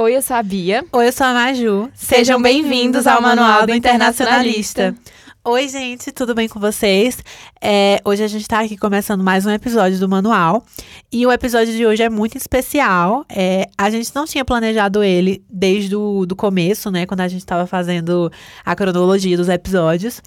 Oi, eu sou a Bia. Oi, eu sou a Maju. Sejam bem-vindos ao Manual do Internacionalista. Oi, gente, tudo bem com vocês? É, hoje a gente está aqui começando mais um episódio do Manual. E o episódio de hoje é muito especial. É, a gente não tinha planejado ele desde o do começo, né? Quando a gente estava fazendo a cronologia dos episódios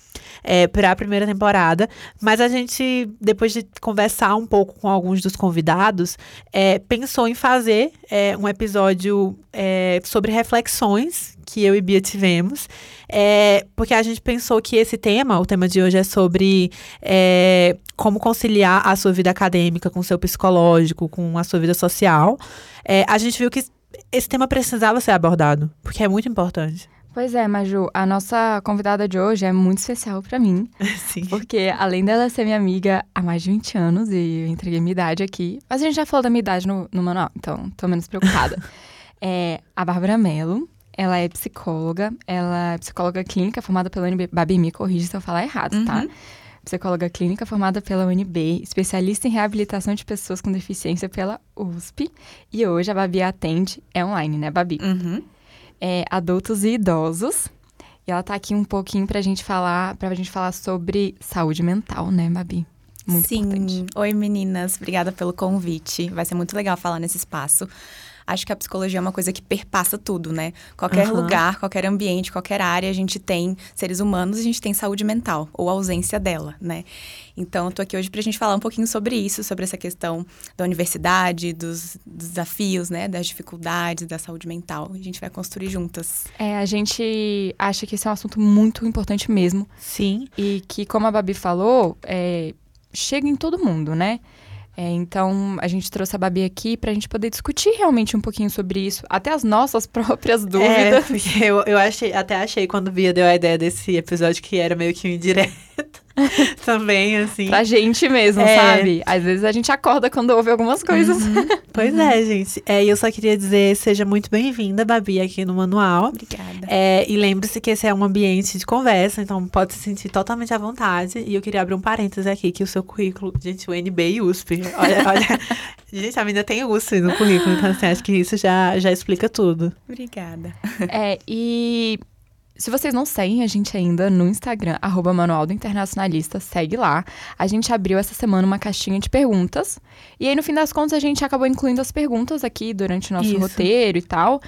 é, para a primeira temporada. Mas a gente, depois de conversar um pouco com alguns dos convidados, é, pensou em fazer é, um episódio é, sobre reflexões que eu e Bia tivemos, é, porque a gente pensou que esse tema, o tema de hoje é sobre é, como conciliar a sua vida acadêmica com o seu psicológico, com a sua vida social. É, a gente viu que esse tema precisava ser abordado, porque é muito importante. Pois é, Maju, a nossa convidada de hoje é muito especial para mim. Sim. Porque além dela ser minha amiga há mais de 20 anos, e eu entreguei minha idade aqui, mas a gente já falou da minha idade no, no manual, então tô menos preocupada. é a Bárbara Mello, ela é psicóloga, ela é psicóloga clínica formada pela UNB. Babi, me corrige se eu falar errado, tá? Uhum. Psicóloga clínica formada pela UNB, especialista em reabilitação de pessoas com deficiência pela USP. E hoje a Babi atende, é online, né, Babi? Uhum. É, adultos e idosos. E ela tá aqui um pouquinho pra gente falar, pra gente falar sobre saúde mental, né, Babi? Muito Sim. importante. Oi, meninas. Obrigada pelo convite. Vai ser muito legal falar nesse espaço. Acho que a psicologia é uma coisa que perpassa tudo, né? Qualquer Aham. lugar, qualquer ambiente, qualquer área, a gente tem seres humanos, a gente tem saúde mental, ou ausência dela, né? Então, eu tô aqui hoje pra gente falar um pouquinho sobre isso, sobre essa questão da universidade, dos, dos desafios, né? Das dificuldades da saúde mental. A gente vai construir juntas. É, a gente acha que esse é um assunto muito importante mesmo. Sim. E que, como a Babi falou, é, chega em todo mundo, né? É, então, a gente trouxe a Babi aqui pra gente poder discutir realmente um pouquinho sobre isso, até as nossas próprias É, dúvidas. porque eu, eu achei, até achei quando Bia deu a ideia desse episódio que era meio que um indireto também, assim. Pra gente mesmo, É. sabe? Às vezes a gente acorda quando ouve algumas coisas. Pois é, gente. É, e eu só queria dizer, seja muito bem-vinda, Babi, aqui no Manual. Obrigada. É, e lembre-se que esse é um ambiente de conversa, então pode se sentir totalmente à vontade. E eu queria abrir um parêntese aqui, que o seu currículo, gente, o NB e USP. Olha, olha. gente, a menina tem USP no currículo, então assim, acho que isso já, já explica tudo. Obrigada. É, e se vocês não seguem a gente ainda no Instagram, arroba Manual do Internacionalista, segue lá. A gente abriu essa semana uma caixinha de perguntas. E aí, no fim das contas, a gente acabou incluindo as perguntas aqui durante o nosso Isso. roteiro e tal.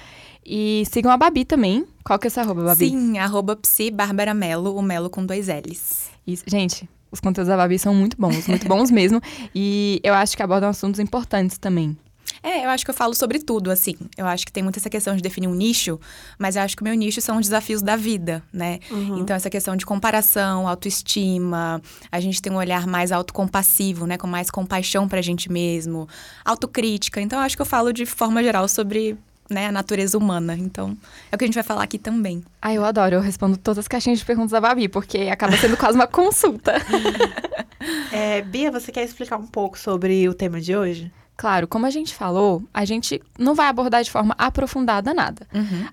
E sigam a Babi também. Qual que é essa arroba, Babi? Sim, arroba psi Bárbara Melo, o Melo com dois L's. Isso, gente, os conteúdos da Babi são muito bons, muito bons mesmo. E eu acho que abordam assuntos importantes também. É, eu acho que eu falo sobre tudo, assim. Eu acho que tem muito essa questão de definir um nicho, mas eu acho que o meu nicho são os desafios da vida, né? Então, essa questão de comparação, autoestima, a gente tem um olhar mais autocompassivo, né? Com mais compaixão pra gente mesmo, autocrítica. Então, eu acho que eu falo de forma geral sobre né, a natureza humana. Então, é o que a gente vai falar aqui também. Ah, eu adoro, eu respondo todas as caixinhas de perguntas da Babi, porque acaba sendo quase uma consulta. É, Bia, você quer explicar um pouco sobre o tema de hoje? Claro, como a gente falou, a gente não vai abordar de forma aprofundada nada.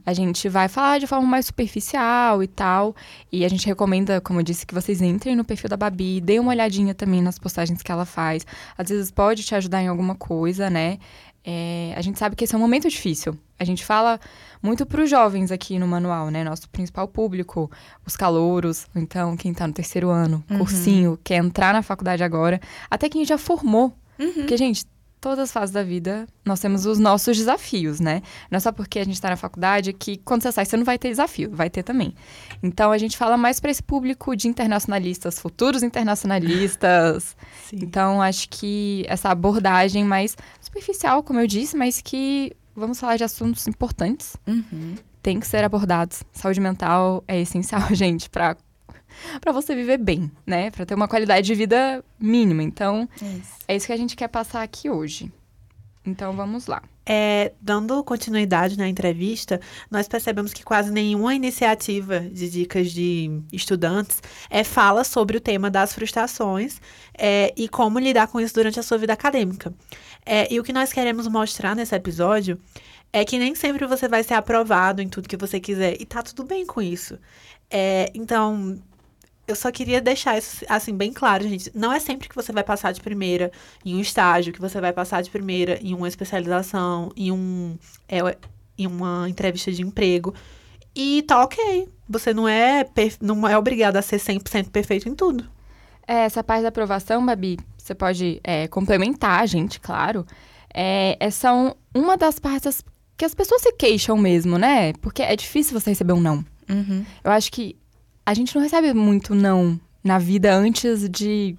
A gente vai falar de forma mais superficial e tal. E a gente recomenda, como eu disse, que vocês entrem no perfil da Babi, deem uma olhadinha também nas postagens que ela faz. Às vezes pode te ajudar em alguma coisa, né? É, a gente sabe que esse é um momento difícil. A gente fala muito para os jovens aqui no manual, né? Nosso principal público, os calouros, ou então quem tá no terceiro ano, cursinho, quer entrar na faculdade agora, até quem já formou. Porque, gente, todas as fases da vida, nós temos os nossos desafios, né? Não é só porque a gente está na faculdade que quando você sai você não vai ter desafio, vai ter também. Então a gente fala mais para esse público de internacionalistas, futuros internacionalistas. Sim. Então acho que essa abordagem mais superficial, como eu disse, mas que vamos falar de assuntos importantes, Uhum. tem que ser abordados. Saúde mental é essencial, gente, para para você viver bem, né? Para ter uma qualidade de vida mínima. Então, Isso. é isso que a gente quer passar aqui hoje. Então vamos lá. É, dando continuidade na entrevista, nós percebemos que quase nenhuma iniciativa de dicas de estudantes é, fala sobre o tema das frustrações é, e como lidar com isso durante a sua vida acadêmica. É, e o que nós queremos mostrar nesse episódio é que nem sempre você vai ser aprovado em tudo que você quiser e tá tudo bem com isso. É, então, eu só queria deixar isso assim bem claro, gente. Não é sempre que você vai passar de primeira em um estágio, que você vai passar de primeira em uma especialização, em um é, em uma entrevista de emprego. E tá ok. Você não é, não é obrigado a ser 100% perfeito em tudo. É, essa parte da aprovação, Babi, você pode é, complementar a gente, claro. É, é, são uma das partes que as pessoas se queixam mesmo, né? Porque é difícil você receber um não. Uhum. Eu acho que a gente não recebe muito não na vida antes de,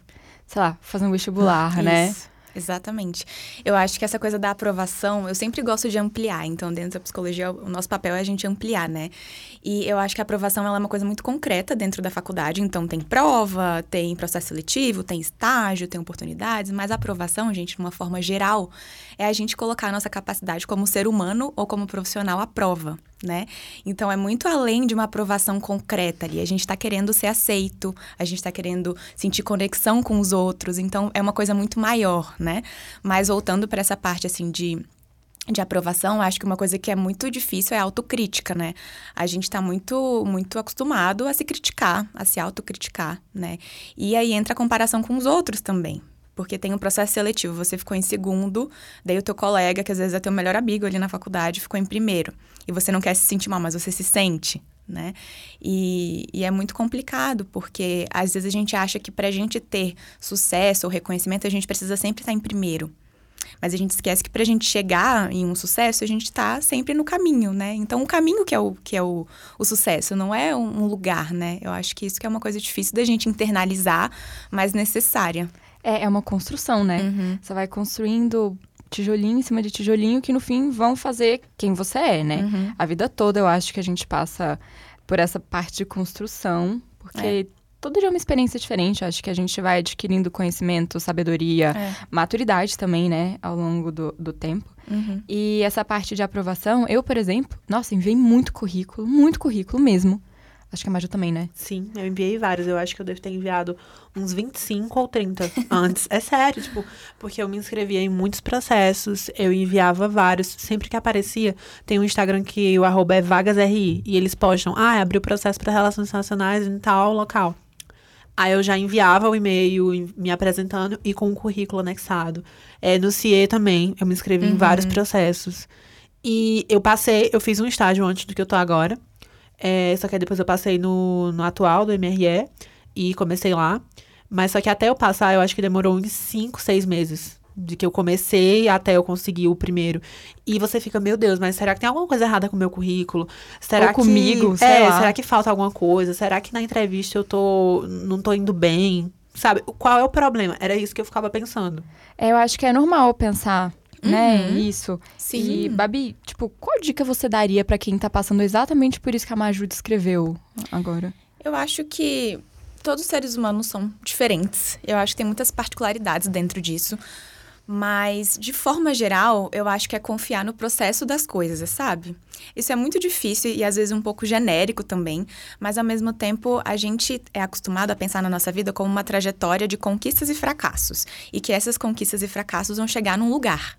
sei lá, fazer um vestibular, né? Isso. Exatamente. Eu acho que essa coisa da aprovação, eu sempre gosto de ampliar. Então, dentro da psicologia, o nosso papel é a gente ampliar, né? E eu acho que a aprovação ela é uma coisa muito concreta dentro da faculdade. Então, tem prova, tem processo seletivo, tem estágio, tem oportunidades. Mas a aprovação, gente, de uma forma geral, é a gente colocar a nossa capacidade como ser humano ou como profissional à prova né? Então é muito além de uma aprovação concreta ali. A gente está querendo ser aceito, a gente está querendo sentir conexão com os outros. Então é uma coisa muito maior, né? Mas voltando para essa parte assim de de aprovação, acho que uma coisa que é muito difícil é a autocrítica, né? A gente está muito, muito acostumado a se criticar, a se autocriticar, né? E aí entra a comparação com os outros também, porque tem um processo seletivo. Você ficou em segundo, daí o teu colega, que às vezes é teu melhor amigo ali na faculdade, ficou em primeiro. E você não quer se sentir mal, mas você se sente, né? E, e é muito complicado, porque às vezes a gente acha que para a gente ter sucesso ou reconhecimento, a gente precisa sempre estar em primeiro. Mas a gente esquece que para a gente chegar em um sucesso, a gente está sempre no caminho, né? Então, o caminho que é o, que é o, o sucesso, não é um lugar, né? Eu acho que isso que é uma coisa difícil da gente internalizar, mas necessária. É, é uma construção, né? Uhum. Você vai construindo tijolinho em cima de tijolinho que no fim vão fazer quem você é, né? Uhum. A vida toda eu acho que a gente passa por essa parte de construção, porque é. todo dia é uma experiência diferente. Eu acho que a gente vai adquirindo conhecimento, sabedoria, é. maturidade também, né? Ao longo do, do tempo. Uhum. E essa parte de aprovação, eu, por exemplo, nossa, enviei muito currículo, muito currículo mesmo. Acho que a Maju também, né? Sim, eu enviei vários. Eu acho que eu devo ter enviado uns 25 ou 30 antes. É sério, tipo, porque eu me inscrevia em muitos processos, eu enviava vários. Sempre que aparecia, tem um Instagram que o arroba é vagasRI. E eles postam, ah, abriu processo para relações internacionais em tal local. Aí eu já enviava o e-mail me apresentando e com o currículo anexado. É, no CIE também, eu me inscrevi uhum. em vários processos. E eu passei, eu fiz um estágio antes do que eu tô agora. É, só que aí depois eu passei no, no atual do MRE e comecei lá. Mas só que até eu passar, eu acho que demorou uns 5, 6 meses. De que eu comecei até eu conseguir o primeiro. E você fica, meu Deus, mas será que tem alguma coisa errada com o meu currículo? Será Ou comigo? Que, é, lá. será que falta alguma coisa? Será que na entrevista eu tô. não tô indo bem? Sabe? Qual é o problema? Era isso que eu ficava pensando. É, eu acho que é normal pensar né? Uhum. Isso. Sim. E, Babi, tipo, qual dica você daria para quem tá passando exatamente por isso que a Maju descreveu agora? Eu acho que todos os seres humanos são diferentes. Eu acho que tem muitas particularidades dentro disso. Mas, de forma geral, eu acho que é confiar no processo das coisas, sabe? Isso é muito difícil e às vezes um pouco genérico também, mas ao mesmo tempo a gente é acostumado a pensar na nossa vida como uma trajetória de conquistas e fracassos. E que essas conquistas e fracassos vão chegar num lugar.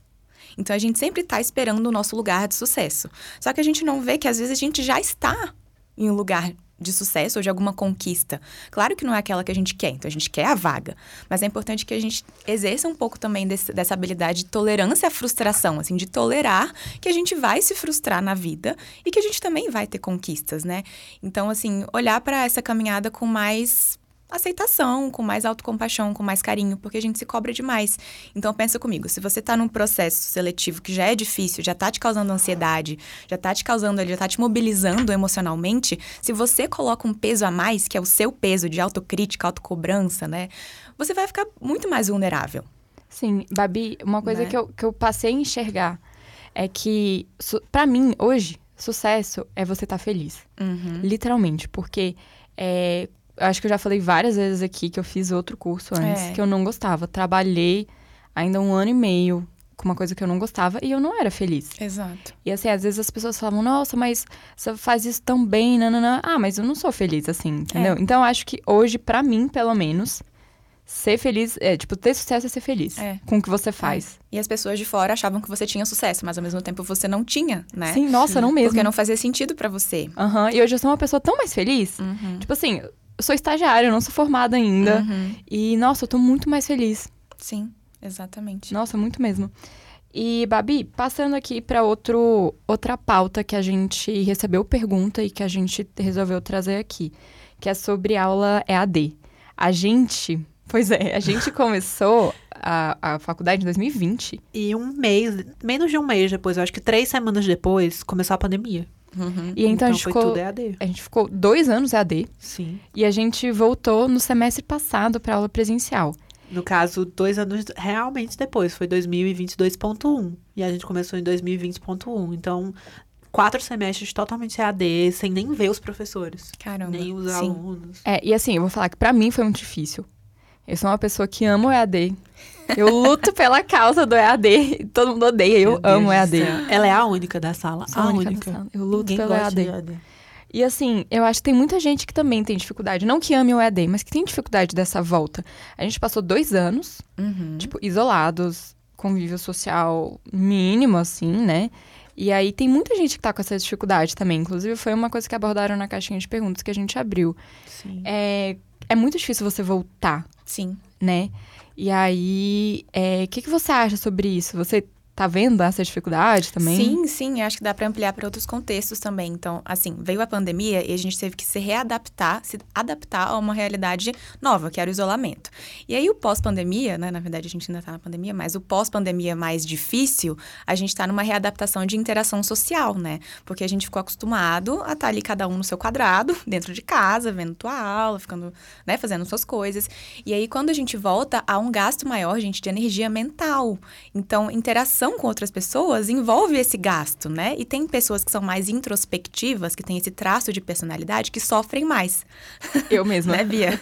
Então a gente sempre está esperando o nosso lugar de sucesso. Só que a gente não vê que às vezes a gente já está em um lugar de sucesso ou de alguma conquista. Claro que não é aquela que a gente quer, então a gente quer a vaga. Mas é importante que a gente exerça um pouco também desse, dessa habilidade de tolerância à frustração, assim, de tolerar que a gente vai se frustrar na vida e que a gente também vai ter conquistas, né? Então, assim, olhar para essa caminhada com mais aceitação, com mais autocompaixão, com mais carinho, porque a gente se cobra demais. Então pensa comigo, se você está num processo seletivo que já é difícil, já está te causando ansiedade, já está te causando, já está te mobilizando emocionalmente, se você coloca um peso a mais, que é o seu peso de autocrítica, autocobrança, né? Você vai ficar muito mais vulnerável. Sim, Babi, uma coisa Né? que, eu, que eu passei a enxergar é que, pra mim, hoje, sucesso é você estar feliz. Uhum. Literalmente, porque é, acho que eu já falei várias vezes aqui que eu fiz outro curso antes, É. que eu não gostava. Trabalhei ainda um ano e meio com uma coisa que eu não gostava e eu não era feliz. Exato. E assim, às vezes as pessoas falavam, nossa, mas você faz isso tão bem, nananã. Ah, mas eu não sou feliz assim, entendeu? É. Então eu acho que hoje, pra mim, pelo menos, ser feliz, é, tipo, ter sucesso é ser feliz É. com o que você faz. E as pessoas de fora achavam que você tinha sucesso, mas ao mesmo tempo você não tinha, né? Sim, nossa, não mesmo. Porque não fazia sentido pra você. Aham, E hoje eu sou uma pessoa tão mais feliz. Uhum. Tipo assim, eu sou estagiária, eu não sou formada ainda. Uhum. E, nossa, eu tô muito mais feliz. Sim, exatamente. Nossa, muito mesmo. E, Babi, passando aqui para outra pauta que a gente recebeu pergunta e que a gente resolveu trazer aqui, que é sobre aula EAD. A gente, pois é, a gente começou a, a faculdade em 2020. E um mês, menos de um mês depois, eu acho que três semanas depois, começou a pandemia. Uhum. E então, então, a gente ficou. A gente ficou dois anos EAD. Sim. E a gente voltou no semestre passado para aula presencial. No caso, dois anos realmente depois, foi 2022.1. E a gente começou em 2020.1. Então, quatro semestres totalmente AD, sem nem ver os professores. Caramba. Nem os sim. alunos. É, e assim, eu vou falar que para mim foi muito difícil. Eu sou uma pessoa que ama o EAD. Eu luto pela causa do EAD. Todo mundo odeia, eu Meu amo o EAD. Ela é a única da sala. Sou a única. única. Sala. Eu luto Ninguém pelo EAD. EAD. E assim, eu acho que tem muita gente que também tem dificuldade. Não que ame o EAD, mas que tem dificuldade dessa volta. A gente passou dois anos, uhum. tipo, isolados, convívio social mínimo, assim, né? E aí tem muita gente que tá com essa dificuldade também. Inclusive, foi uma coisa que abordaram na caixinha de perguntas que a gente abriu. Sim. É, é muito difícil você voltar. Sim. Né? E aí, o é, que, que você acha sobre isso? Você tá vendo essa dificuldade também? Sim, sim, acho que dá para ampliar para outros contextos também. Então, assim, veio a pandemia e a gente teve que se readaptar, se adaptar a uma realidade nova, que era o isolamento. E aí o pós-pandemia, né, na verdade a gente ainda tá na pandemia, mas o pós-pandemia mais difícil, a gente tá numa readaptação de interação social, né? Porque a gente ficou acostumado a estar tá ali cada um no seu quadrado, dentro de casa, vendo tua aula, ficando, né, fazendo suas coisas. E aí quando a gente volta, há um gasto maior, gente, de energia mental. Então, interação relação com outras pessoas envolve esse gasto, né? E tem pessoas que são mais introspectivas, que têm esse traço de personalidade, que sofrem mais. Eu mesma. né, Bia?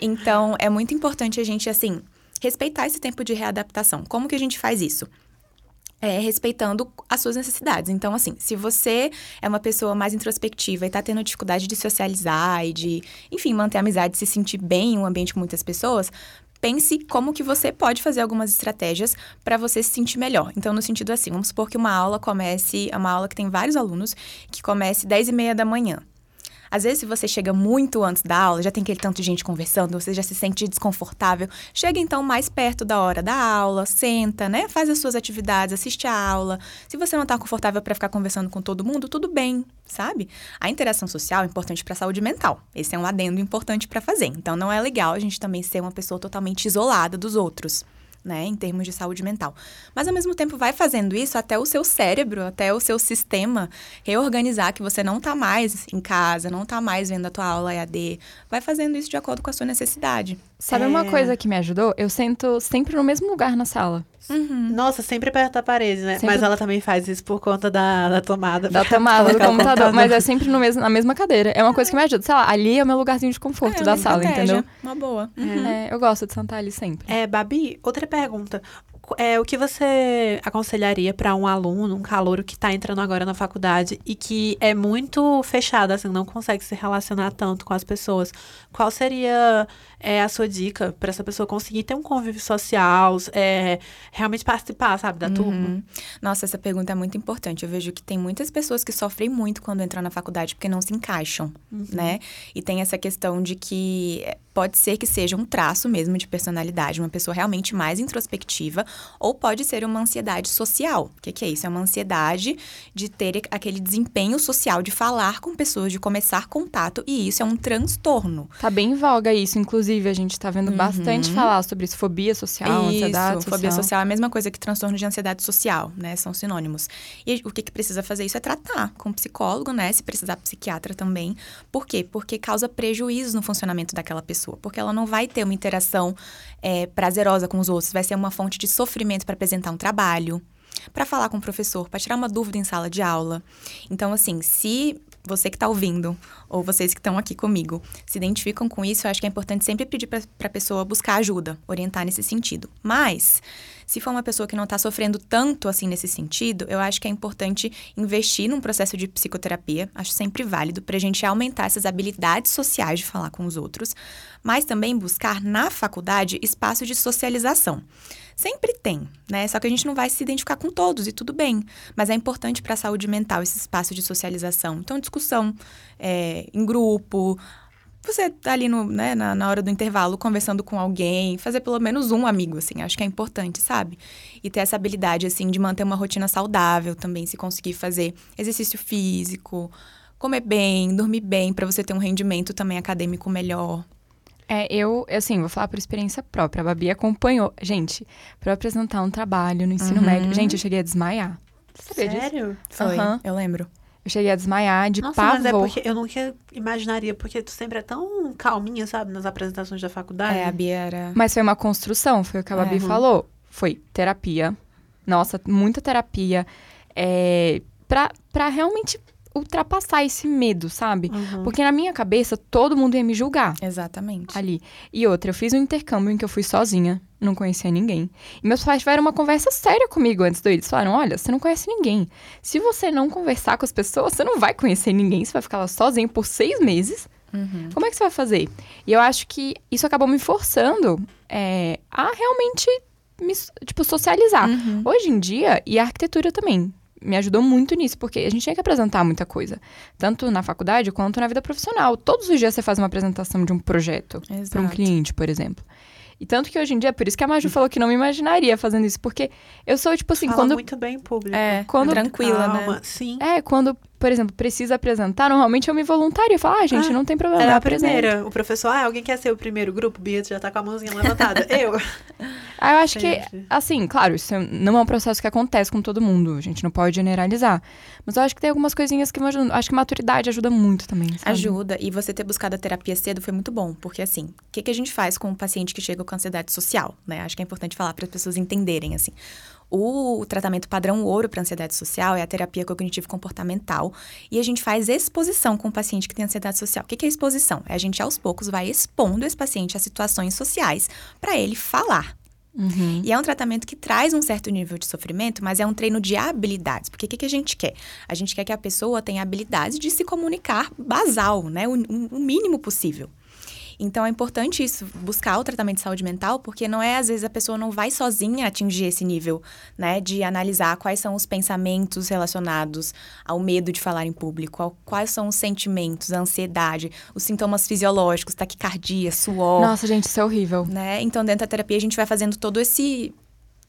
Então, é muito importante a gente, assim, respeitar esse tempo de readaptação. Como que a gente faz isso? É, respeitando as suas necessidades. Então, assim, se você é uma pessoa mais introspectiva e tá tendo dificuldade de socializar e de, enfim, manter a amizade, se sentir bem em um ambiente com muitas pessoas, pense como que você pode fazer algumas estratégias para você se sentir melhor. Então, no sentido assim, vamos supor que uma aula comece, é uma aula que tem vários alunos, que comece 10 e meia da manhã. Às vezes, se você chega muito antes da aula, já tem aquele tanto de gente conversando, você já se sente desconfortável. Chega então mais perto da hora da aula, senta, né? Faz as suas atividades, assiste a aula. Se você não está confortável para ficar conversando com todo mundo, tudo bem, sabe? A interação social é importante para a saúde mental. Esse é um adendo importante para fazer. Então, não é legal a gente também ser uma pessoa totalmente isolada dos outros né, em termos de saúde mental. Mas ao mesmo tempo vai fazendo isso até o seu cérebro, até o seu sistema reorganizar que você não está mais em casa, não está mais vendo a tua aula EAD, vai fazendo isso de acordo com a sua necessidade. Sabe é... uma coisa que me ajudou? Eu sento sempre no mesmo lugar na sala. Uhum. Nossa, sempre perto da parede, né? Sempre... Mas ela também faz isso por conta da, da tomada. Da tomada do computador. computador. Mas é sempre no mesmo, na mesma cadeira. É uma coisa que me ajuda. Sei lá, ali é o meu lugarzinho de conforto é, da sala, entendeu? Uma boa. Uhum. É, eu gosto de sentar ali sempre. É, Babi, outra pergunta. É, o que você aconselharia para um aluno, um calouro que está entrando agora na faculdade e que é muito fechado, assim, não consegue se relacionar tanto com as pessoas? Qual seria é, a sua dica para essa pessoa conseguir ter um convívio social, é, realmente participar, sabe, da uhum. turma? Nossa, essa pergunta é muito importante. Eu vejo que tem muitas pessoas que sofrem muito quando entram na faculdade porque não se encaixam, uhum. né? E tem essa questão de que pode ser que seja um traço mesmo de personalidade, uma pessoa realmente mais introspectiva, ou pode ser uma ansiedade social. O que, que é isso? É uma ansiedade de ter aquele desempenho social, de falar com pessoas, de começar contato, e isso é um transtorno. Tá bem em voga isso, inclusive, a gente tá vendo uhum. bastante falar sobre isso, fobia social, isso, ansiedade social. fobia social é a mesma coisa que transtorno de ansiedade social, né? São sinônimos. E o que, que precisa fazer isso é tratar com psicólogo, né? Se precisar psiquiatra também. Por quê? Porque causa prejuízo no funcionamento daquela pessoa pessoa, porque ela não vai ter uma interação é, prazerosa com os outros, vai ser uma fonte de sofrimento para apresentar um trabalho, para falar com o professor, para tirar uma dúvida em sala de aula. Então, assim, se você que está ouvindo, ou vocês que estão aqui comigo, se identificam com isso, eu acho que é importante sempre pedir para a pessoa buscar ajuda, orientar nesse sentido. Mas, se for uma pessoa que não está sofrendo tanto assim nesse sentido, eu acho que é importante investir num processo de psicoterapia, acho sempre válido, para a gente aumentar essas habilidades sociais de falar com os outros, mas também buscar na faculdade espaço de socialização. Sempre tem, né? Só que a gente não vai se identificar com todos e tudo bem. Mas é importante para a saúde mental esse espaço de socialização. Então, discussão é, em grupo, você tá ali no, né, na, na hora do intervalo conversando com alguém, fazer pelo menos um amigo, assim, acho que é importante, sabe? E ter essa habilidade, assim, de manter uma rotina saudável também, se conseguir fazer exercício físico, comer bem, dormir bem, para você ter um rendimento também acadêmico melhor. É, eu, assim, vou falar por experiência própria. A Babi acompanhou. Gente, para apresentar um trabalho no ensino Uhum. médio, gente, eu cheguei a desmaiar. Você sabia disso? Sério? Foi, Aham. eu lembro. Eu cheguei a desmaiar de Nossa, pavor. mas é porque eu nunca imaginaria, porque tu sempre é tão calminha, sabe, nas apresentações da faculdade. É, a Bia era... Mas foi uma construção, foi o que a Babi É. falou. Foi terapia. Nossa, muita terapia. É, pra, pra realmente ultrapassar esse medo, sabe? Uhum. Porque na minha cabeça, todo mundo ia me julgar Exatamente. ali. E outra, eu fiz um intercâmbio em que eu fui sozinha, não conhecia ninguém. E meus pais tiveram uma conversa séria comigo antes ir. Eles falaram: olha, você não conhece ninguém. Se você não conversar com as pessoas, você não vai conhecer ninguém. Você vai ficar lá sozinho por seis meses. Uhum. Como é que você vai fazer? E eu acho que isso acabou me forçando é, a realmente me, tipo, socializar. Uhum. Hoje em dia, e a arquitetura também me ajudou muito nisso, porque a gente tinha que apresentar muita coisa, tanto na faculdade quanto na vida profissional. Todos os dias você faz uma apresentação de um projeto para um cliente, por exemplo. E tanto que hoje em dia, por isso que a Maju falou que não me imaginaria fazendo isso, porque eu sou tipo assim, Fala quando muito bem em público. É, Quando- tranquila, Calma. né? Sim. é, quando, por exemplo, precisa apresentar, normalmente eu me voluntario, eu falo: "Ah, gente, Ah, não tem problema, Era eu a apresento." primeira. O professor, ah, alguém quer ser o primeiro grupo? Bia já tá com a mãozinha levantada. eu. Ah, eu acho que. Assim, claro, isso é- não é um processo que acontece com todo mundo. A gente não pode generalizar. Mas eu acho que tem algumas coisinhas que me ajudam. Acho que maturidade ajuda muito também, sabe? Ajuda. E você ter buscado a terapia cedo foi muito bom. Porque, assim, o que, que a gente faz com um paciente que chega com ansiedade social, né? Acho que é importante falar para as pessoas entenderem, assim. O tratamento padrão ouro para ansiedade social é a terapia cognitivo-comportamental. E a gente faz exposição com o paciente que tem ansiedade social. O que, é exposição? É a gente, aos poucos, vai expondo esse paciente a situações sociais para ele falar. Uhum. E é um tratamento que traz um certo nível de sofrimento, mas é um treino de habilidades. Porque o que, que a gente quer? A gente quer que a pessoa tenha habilidades de se comunicar basal, né? O- o mínimo possível. Então é importante isso, buscar o tratamento de saúde mental, porque não é, às vezes, a pessoa não vai sozinha atingir esse nível, né? De analisar quais são os pensamentos relacionados ao medo de falar em público, ao- quais são os sentimentos, a ansiedade, os sintomas fisiológicos, taquicardia, suor Nossa, gente, isso é horrível. né? Então, dentro da terapia, a gente vai fazendo todo esse.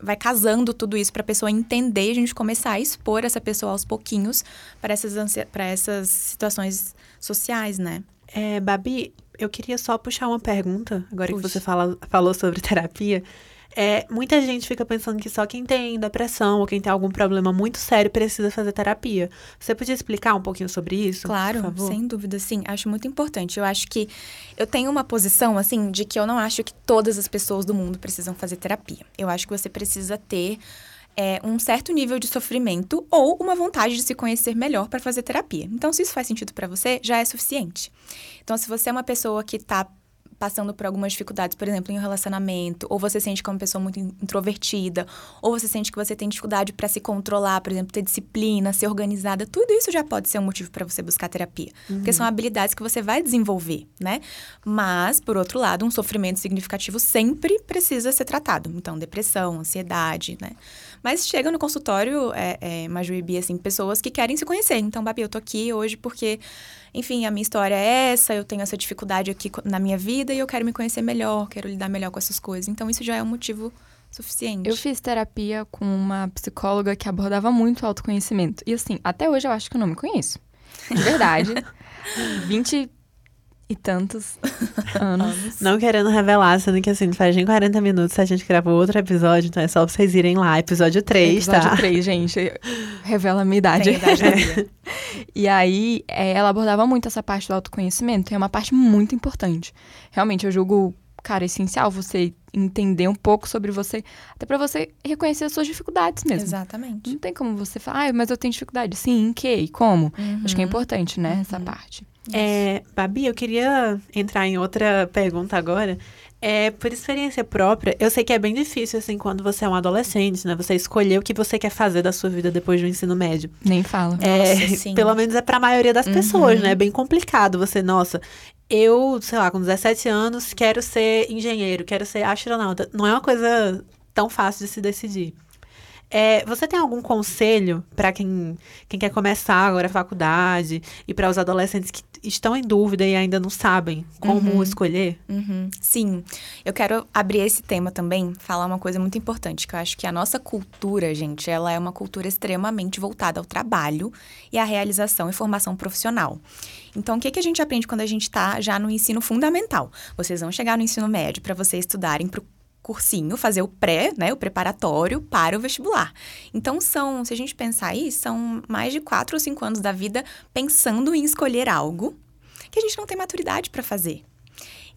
Vai casando tudo isso para a pessoa entender e a gente começar a expor essa pessoa aos pouquinhos para essas, para essas situações sociais, né? É, Babi, eu queria só puxar uma pergunta, agora que Puxa. você fala, falou sobre terapia. É, muita gente fica pensando que só quem tem depressão ou quem tem algum problema muito sério precisa fazer terapia. Você podia explicar um pouquinho sobre isso? Claro, sem dúvida, sim. Acho muito importante. Eu acho que eu tenho uma posição, assim, de que eu não acho que todas as pessoas do mundo precisam fazer terapia. Eu acho que você precisa ter é, um certo nível de sofrimento ou uma vontade de se conhecer melhor para fazer terapia. Então, se isso faz sentido para você, já é suficiente. Então, se você é uma pessoa que tá passando por algumas dificuldades, por exemplo, em um relacionamento, ou você sente que é uma pessoa muito in- introvertida, ou você sente que você tem dificuldade para se controlar, por exemplo, ter disciplina, ser organizada, tudo isso já pode ser um motivo para você buscar terapia, porque são habilidades que você vai desenvolver, né? Mas, por outro lado, um sofrimento significativo sempre precisa ser tratado. Então, depressão, ansiedade, né? Mas chega no consultório, é, é, Maju Bia, assim, pessoas que querem se conhecer. Então, Babi, eu tô aqui hoje porque, enfim, a minha história é essa, eu tenho essa dificuldade aqui na minha vida e eu quero me conhecer melhor, quero lidar melhor com essas coisas. Então, isso já é um motivo suficiente. Eu fiz terapia com uma psicóloga que abordava muito o autoconhecimento. E assim, até hoje eu acho que eu não me conheço. De verdade. Vinte e tantos anos. Não querendo revelar, sendo que assim, faz em 40 minutos a gente gravou outro episódio, então é só vocês irem lá. Episódio 3, Episódio tá? 3, gente. Revela a minha idade. Tem a idade da Bia. E aí, é, ela abordava muito essa parte do autoconhecimento, e é uma parte muito importante. Realmente, eu julgo, cara, essencial você entender um pouco sobre você, até pra você reconhecer as suas dificuldades mesmo. Exatamente. Não tem como você falar, ah, mas eu tenho dificuldade. Sim, em quê? E como? Acho que é importante, né, essa parte. É, Babi, eu queria entrar em outra pergunta agora. É, por experiência própria, eu sei que é bem difícil, assim, quando você é um adolescente, né? Você escolher o que você quer fazer da sua vida depois do ensino médio. Nem fala. É, Nossa, sim. pelo menos é pra maioria das pessoas, né? É bem complicado você, nossa, eu, sei lá, com 17 anos, quero ser engenheiro, quero ser astronauta. Não é uma coisa tão fácil de se decidir. É, você tem algum conselho pra quem, quem quer começar agora a faculdade e para os adolescentes que estão em dúvida e ainda não sabem como Uhum. escolher? Uhum. Sim, eu quero abrir esse tema também, falar uma coisa muito importante, que eu acho que a nossa cultura, gente, ela é uma cultura extremamente voltada ao trabalho e à realização e formação profissional. Então, o que, que a gente aprende quando a gente está já no ensino fundamental? Vocês vão chegar no ensino médio para vocês estudarem para cursinho, fazer o pré, né, o preparatório para o vestibular. Então são, se a gente pensar aí, são mais de quatro ou cinco anos da vida pensando em escolher algo que a gente não tem maturidade para fazer.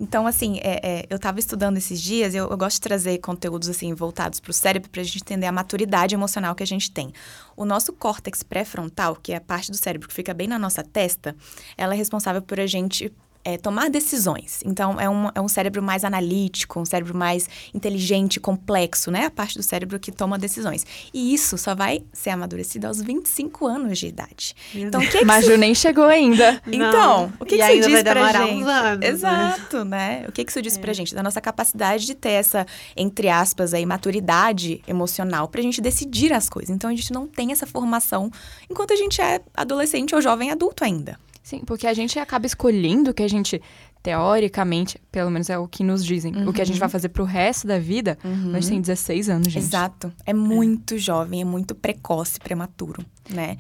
Então, assim, é, é, eu estava estudando esses dias, eu, eu gosto de trazer conteúdos assim voltados para o cérebro para a gente entender a maturidade emocional que a gente tem. O nosso córtex pré-frontal, que é a parte do cérebro que fica bem na nossa testa, ela é responsável por a gente é, tomar decisões. Então, é um, é um cérebro mais analítico, um cérebro mais inteligente, complexo, né? A parte do cérebro que toma decisões. E isso só vai ser amadurecido aos 25 anos de idade. Então, o que, que Maju nem chegou ainda. então, Não. o que, E que ainda isso vai diz pra demorar gente? uns anos, né? Exato, né? O que, que isso diz pra gente? Da nossa capacidade de ter essa, entre aspas, aí, maturidade emocional pra gente decidir as coisas. Então, a gente não tem essa formação enquanto a gente é adolescente ou jovem adulto ainda. Sim, porque a gente acaba escolhendo o que a gente, teoricamente, pelo menos é o que nos dizem, o que a gente vai fazer pro resto da vida, quando a gente tem 16 anos, gente. Exato. É muito jovem, é muito precoce, prematuro, né?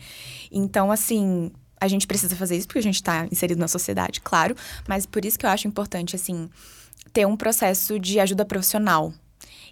Então, assim, a gente precisa fazer isso porque a gente está inserido na sociedade, claro. Mas por isso que eu acho importante, assim, ter um processo de ajuda profissional.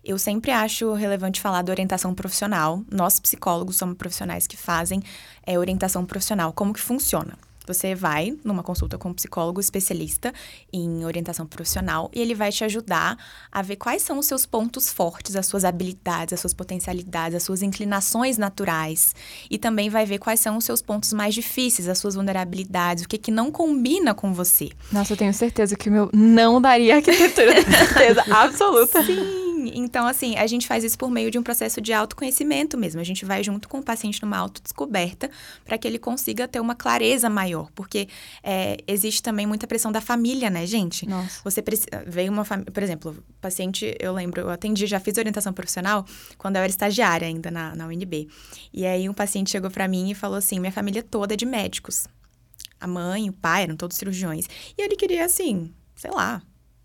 Eu sempre acho relevante falar da orientação profissional. Nós, psicólogos, somos profissionais que fazem é, orientação profissional. Como que funciona? Você vai numa consulta com um psicólogo especialista em orientação profissional e ele vai te ajudar a ver quais são os seus pontos fortes, as suas habilidades, as suas potencialidades, as suas inclinações naturais. E também vai ver quais são os seus pontos mais difíceis, as suas vulnerabilidades, o que, que não combina com você. Nossa, eu tenho certeza que o meu não daria arquitetura. certeza absoluta. Sim, então assim, a gente faz isso por meio de um processo de autoconhecimento mesmo. A gente vai junto com o paciente numa autodescoberta para que ele consiga ter uma clareza maior, porque é, existe também muita pressão da família, né, gente? Nossa. Você precisa. Veio uma família. Por exemplo, paciente, eu lembro, eu atendi, já fiz orientação profissional quando eu era estagiária ainda na, na UNB. E aí um paciente chegou para mim e falou assim: minha família toda é de médicos. A mãe, o pai eram todos cirurgiões. E ele queria, assim, sei lá,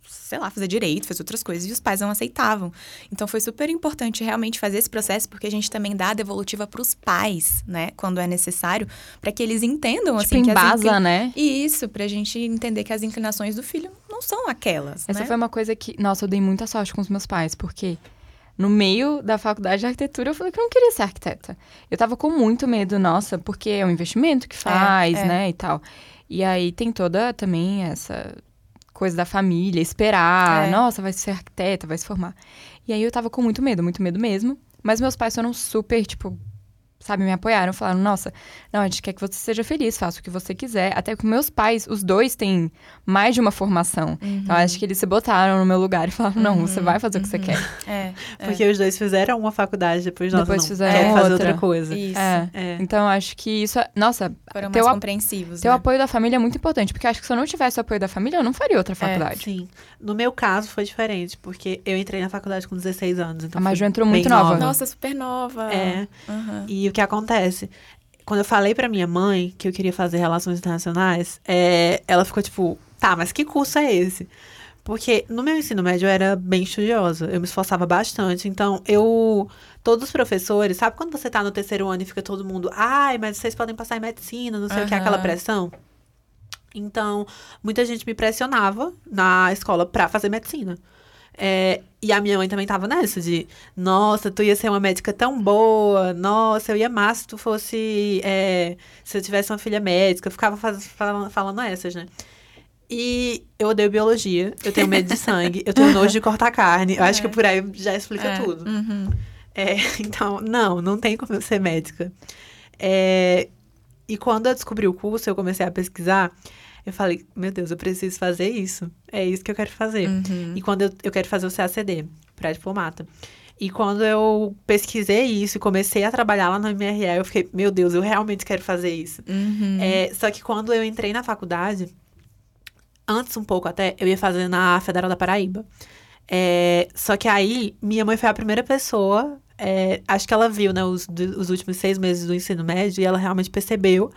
sei lá, fazer direito, fazer outras coisas, e os pais não aceitavam. Então foi super importante realmente fazer esse processo, porque a gente também dá a devolutiva para os pais, né, quando é necessário, para que eles entendam Tipo, assim que as embasa, inclin- né? Isso, pra gente entender que as inclinações do filho não são aquelas, Essa né? foi uma coisa que, nossa, eu dei muita sorte com os meus pais, porque no meio da faculdade de arquitetura eu falei que eu não queria ser arquiteta. Eu tava com muito medo, nossa, porque é um investimento que faz, é. né, e tal. E aí tem toda também essa coisa da família, esperar, É. nossa, vai ser arquiteta, vai se formar. E aí eu tava com muito medo, muito medo mesmo. Mas meus pais foram super, tipo, sabe, me apoiaram, falaram, nossa, não, a gente quer que você seja feliz, faça o que você quiser. Até que meus pais, os dois têm mais de uma formação. Então, acho que eles se botaram no meu lugar e falaram, não, você vai fazer o que você quer. É, Porque os dois fizeram uma faculdade, depois nós Depois não. fizeram fazer outra. outra coisa. isso. É. É. Então, acho que isso, é- nossa, Foram mais compreensivos, ter o né? apoio da família é muito importante, porque eu acho que se eu não tivesse o apoio da família, eu não faria outra faculdade. Sim. No meu caso foi diferente, porque eu entrei na faculdade com 16 anos. Então A Maju entrou muito nova. Nossa, super nova. É. E o que acontece? Quando eu falei pra minha mãe que eu queria fazer relações internacionais, é, ela ficou tipo, tá, mas que curso é esse? Porque no meu ensino médio eu era bem estudiosa, eu me esforçava bastante, então eu. Todos os professores, sabe quando você tá no terceiro ano e fica todo mundo, ai, mas vocês podem passar em medicina, não sei o que, aquela pressão? Então, muita gente me pressionava na escola pra fazer medicina. É, e a minha mãe também tava nessa de, nossa, tu ia ser uma médica tão boa, nossa, eu ia amar se tu fosse, é, se eu tivesse uma filha médica, eu ficava faz- falando, falando essas, né? E eu odeio biologia, eu tenho medo de sangue, eu tenho nojo de cortar carne, eu acho que por aí já explica É. tudo. Uhum. É, então, não, não tem como eu ser médica. É, e quando eu descobri o curso, eu comecei a pesquisar, eu falei, meu Deus, eu preciso fazer isso. É isso que eu quero fazer. Uhum. E quando eu, eu quero fazer o CACD, pré-diplomata. E quando eu pesquisei isso e comecei a trabalhar lá no MRE, eu fiquei, meu Deus, eu realmente quero fazer isso. Uhum. É, só que quando eu entrei na faculdade, antes um pouco até, eu ia fazer na Federal da Paraíba. É, só que aí, minha mãe foi a primeira pessoa, é, acho que ela viu, né, os, os últimos seis meses do ensino médio, e ela realmente percebeu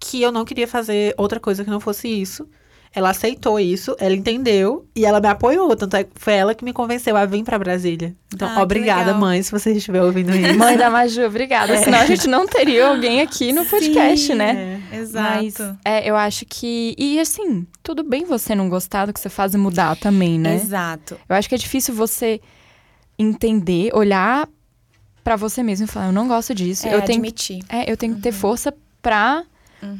que eu não queria fazer outra coisa que não fosse isso. Ela aceitou isso, ela entendeu e ela me apoiou. Tanto é que foi ela que me convenceu a vir pra Brasília. Então, Ah, obrigada, mãe, se você estiver ouvindo isso. Mãe da Maju, obrigada. Senão a gente não teria alguém aqui no podcast, Sim, né? Exato. Mas é, eu acho que. E assim, tudo bem você não gostar do que você faz e mudar também, né? Exato. Eu acho que é difícil você entender, olhar pra você mesmo e falar, eu não gosto disso. É, eu tenho, admitir. é, eu tenho que ter força pra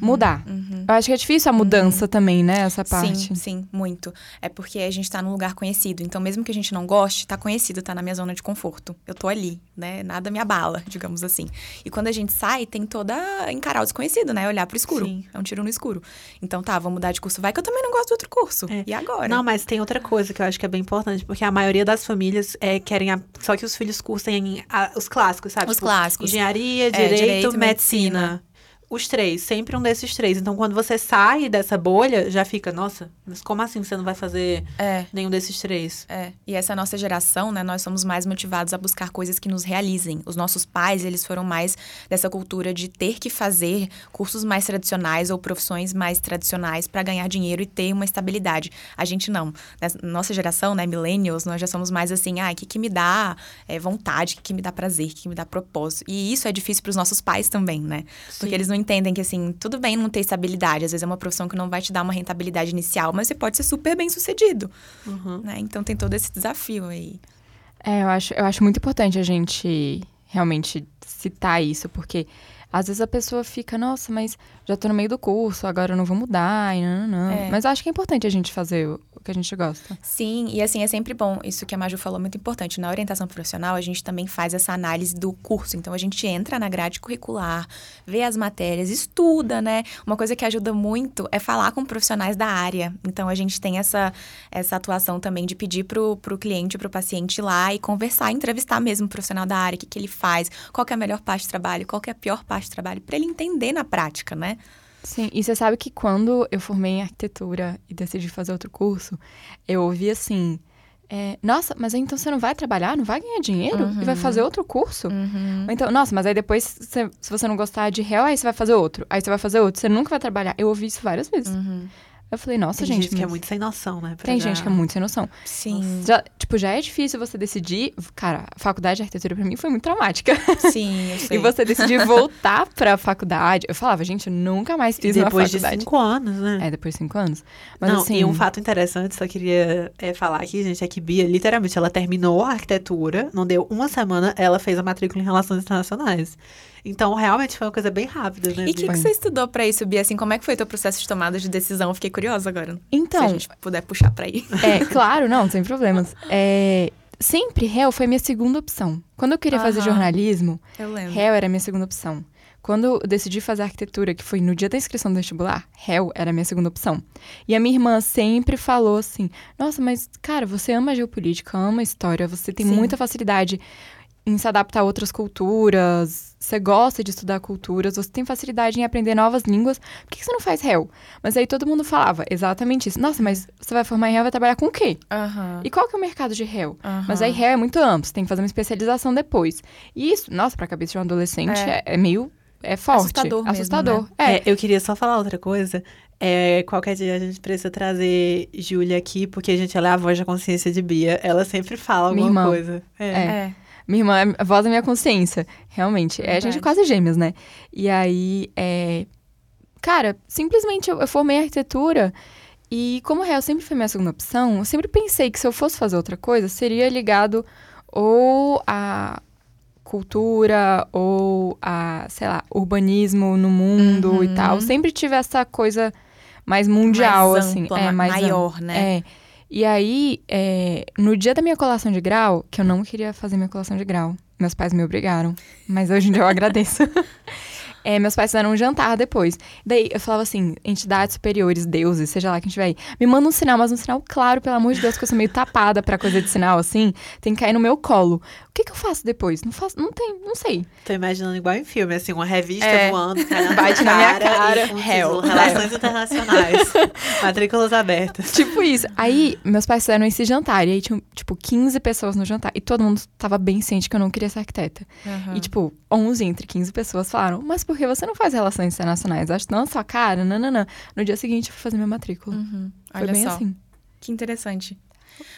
mudar. Uhum. Eu acho que é difícil a mudança também, né? Essa parte. Sim, sim, muito. É porque a gente tá num lugar conhecido. Então, mesmo que a gente não goste, tá conhecido, tá na minha zona de conforto. Eu tô ali, né? Nada me abala, digamos assim. E quando a gente sai, tem toda encarar o desconhecido, né? Olhar pro escuro. Sim. É um tiro no escuro. Então, tá, vou mudar de curso. Vai que eu também não gosto do outro curso. É. E agora? Não, mas tem outra coisa que eu acho que é bem importante, porque a maioria das famílias é, querem a- só que os filhos cursem a- os clássicos, sabe? Os Tipo, clássicos. Engenharia, É, direito, direito, medicina. medicina. Os três, sempre um desses três. Então, quando você sai dessa bolha, já fica, nossa, mas como assim você não vai fazer É. nenhum desses três? É, e essa nossa geração, né, nós somos mais motivados a buscar coisas que nos realizem. Os nossos pais, eles foram mais dessa cultura de ter que fazer cursos mais tradicionais ou profissões mais tradicionais para ganhar dinheiro e ter uma estabilidade. A gente não. Nossa geração, né, millennials, nós já somos mais assim, ah, o que, que me dá é, vontade, o que, que me dá prazer, o que, que me dá propósito. E isso é difícil para os nossos pais também, né? Porque Sim. eles não entendem que, assim, tudo bem não ter estabilidade. Às vezes é uma profissão que não vai te dar uma rentabilidade inicial, mas você pode ser super bem sucedido Uhum. né? Então tem todo esse desafio aí. É, eu acho, eu acho muito importante a gente realmente citar isso, porque às vezes a pessoa fica, nossa, mas já tô no meio do curso, agora eu não vou mudar, e não, não, não. É. Mas eu acho que é importante a gente fazer que a gente gosta. Sim, e assim, é sempre bom. Isso que a Maju falou muito importante. Na orientação profissional, a gente também faz essa análise do curso. Então, a gente entra na grade curricular, vê as matérias, estuda, né? Uma coisa que ajuda muito é falar com profissionais da área. Então, a gente tem essa, essa atuação também de pedir pro, pro cliente, pro paciente ir lá e conversar, entrevistar mesmo o profissional da área, o que, que ele faz, qual que é a melhor parte do trabalho, qual que é a pior parte do trabalho, para ele entender na prática, né? Sim, e você sabe que quando eu formei em arquitetura e decidi fazer outro curso, eu ouvi assim. é, nossa, mas aí então você não vai trabalhar, não vai ganhar dinheiro e vai fazer outro curso? Ou então, nossa, mas aí depois, você- se você não gostar de réu, aí você vai fazer outro. Aí você vai fazer outro, você nunca vai trabalhar. Eu ouvi isso várias vezes. Eu falei, nossa, Tem gente. gente que é mas- muito sem noção, né? Tem já- gente que é muito sem noção. Sim, Já, tipo, já é difícil você decidir. Cara, a faculdade de arquitetura pra mim foi muito traumática. sim, eu sei. E você decidir voltar pra faculdade. Eu falava, gente, eu nunca mais fiz uma Depois de faculdade. cinco anos, né? É, depois de cinco anos. Mas Não, assim. e um fato interessante, só queria é, falar aqui, gente, é que Bia, literalmente, ela terminou a arquitetura, não deu uma semana, ela fez a matrícula em Relações Internacionais. Então, realmente, foi uma coisa bem rápida, né, E o que, que você estudou pra isso, Bia? Assim, como é que foi teu processo de tomada de decisão? Eu Fiquei curiosa agora. Se a Então, gente puder puxar pra aí. é, claro, não, sem problemas. É, sempre réu foi minha segunda opção. Quando eu queria fazer Aham. jornalismo, Eu lembro. réu era a minha segunda opção. Quando eu decidi fazer arquitetura, que foi no dia da inscrição do vestibular, réu era a minha segunda opção. E a minha irmã sempre falou assim: Nossa, mas, cara, você ama geopolítica, ama história, você tem Sim. muita facilidade em se adaptar a outras culturas, você gosta de estudar culturas, você tem facilidade em aprender novas línguas, por que você não faz réu? Mas aí todo mundo falava exatamente isso. Nossa, mas você vai formar em réu e vai trabalhar com o quê? Aham. E qual que é o mercado de réu? aham. Mas aí réu é muito amplo, você tem que fazer uma especialização depois. E isso, nossa, pra cabeça de um adolescente é, é meio é forte. Assustador mesmo, Assustador. né? É. É, eu queria só falar outra coisa. É, qualquer dia a gente precisa trazer Júlia aqui, porque a gente, ela é a voz da consciência de Bia. Ela sempre fala alguma coisa. É. É. Minha irmã é a voz da minha consciência, realmente. É, a gente é quase gêmeos, né? E aí, é... Cara, simplesmente eu, eu formei arquitetura e como réu sempre foi minha segunda opção, eu sempre pensei que se eu fosse fazer outra coisa, seria ligado ou a cultura ou a, sei lá, urbanismo no mundo e Uhum. tal. Sempre tive essa coisa mais mundial, Mais assim. ampla, é, mais maior, né? É. E aí, é, no dia da minha colação de grau, que eu não queria fazer minha colação de grau, meus pais me obrigaram, mas hoje em dia eu agradeço. É, meus pais fizeram um jantar depois. Daí eu falava assim: entidades superiores, deuses, seja lá quem estiver aí, me manda um sinal, mas um sinal claro, pelo amor de Deus, que eu sou meio tapada pra coisa de sinal, assim, tem que cair no meu colo. O que, que eu faço depois? Não faço, não tem, não sei. Tô imaginando igual em filme, assim, uma revista É. voando, caindo Bate na minha cara. e Hell. título, Relações internacionais. Matrículas abertas. Tipo isso. Aí, meus pais fizeram esse jantar. E aí tinham, tipo, 15 pessoas no jantar. E todo mundo tava bem ciente que eu não queria ser arquiteta. Uhum. E, tipo, 11 entre 15 pessoas falaram: Mas por que você não faz relações internacionais? Acho que não, sua cara, nananã. No dia seguinte, eu fui fazer minha matrícula. Uhum. Foi Olha bem só. assim. Que interessante.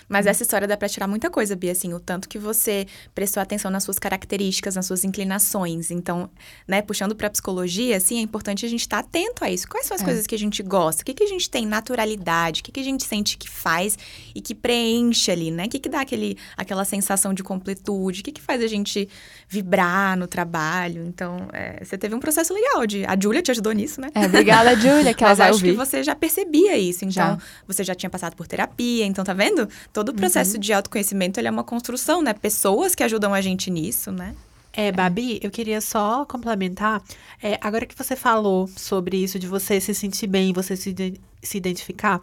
Mas essa história dá pra tirar muita coisa, Bia, assim, o tanto que você prestou atenção nas suas características, nas suas inclinações. Então, né, puxando pra psicologia, assim, é importante a gente estar atento a isso. Quais são as É. coisas que a gente gosta? O que, que a gente tem naturalidade? O que, que a gente sente que faz e que preenche ali, né? O que, que dá aquele, aquela sensação de completude? O que, que faz a gente vibrar no trabalho? Então, é, você teve um processo legal de. A Júlia te ajudou nisso, né? É, obrigada, Júlia, que ela Mas vai acho ouvir. que você já percebia isso. Então, Já. você já tinha passado por terapia. Então, tá vendo? Todo o processo de autoconhecimento, ele é uma construção, né? Pessoas que ajudam a gente nisso, né? É, Babi, eu queria só complementar. É, agora que você falou sobre isso, de você se sentir bem, você se, se identificar,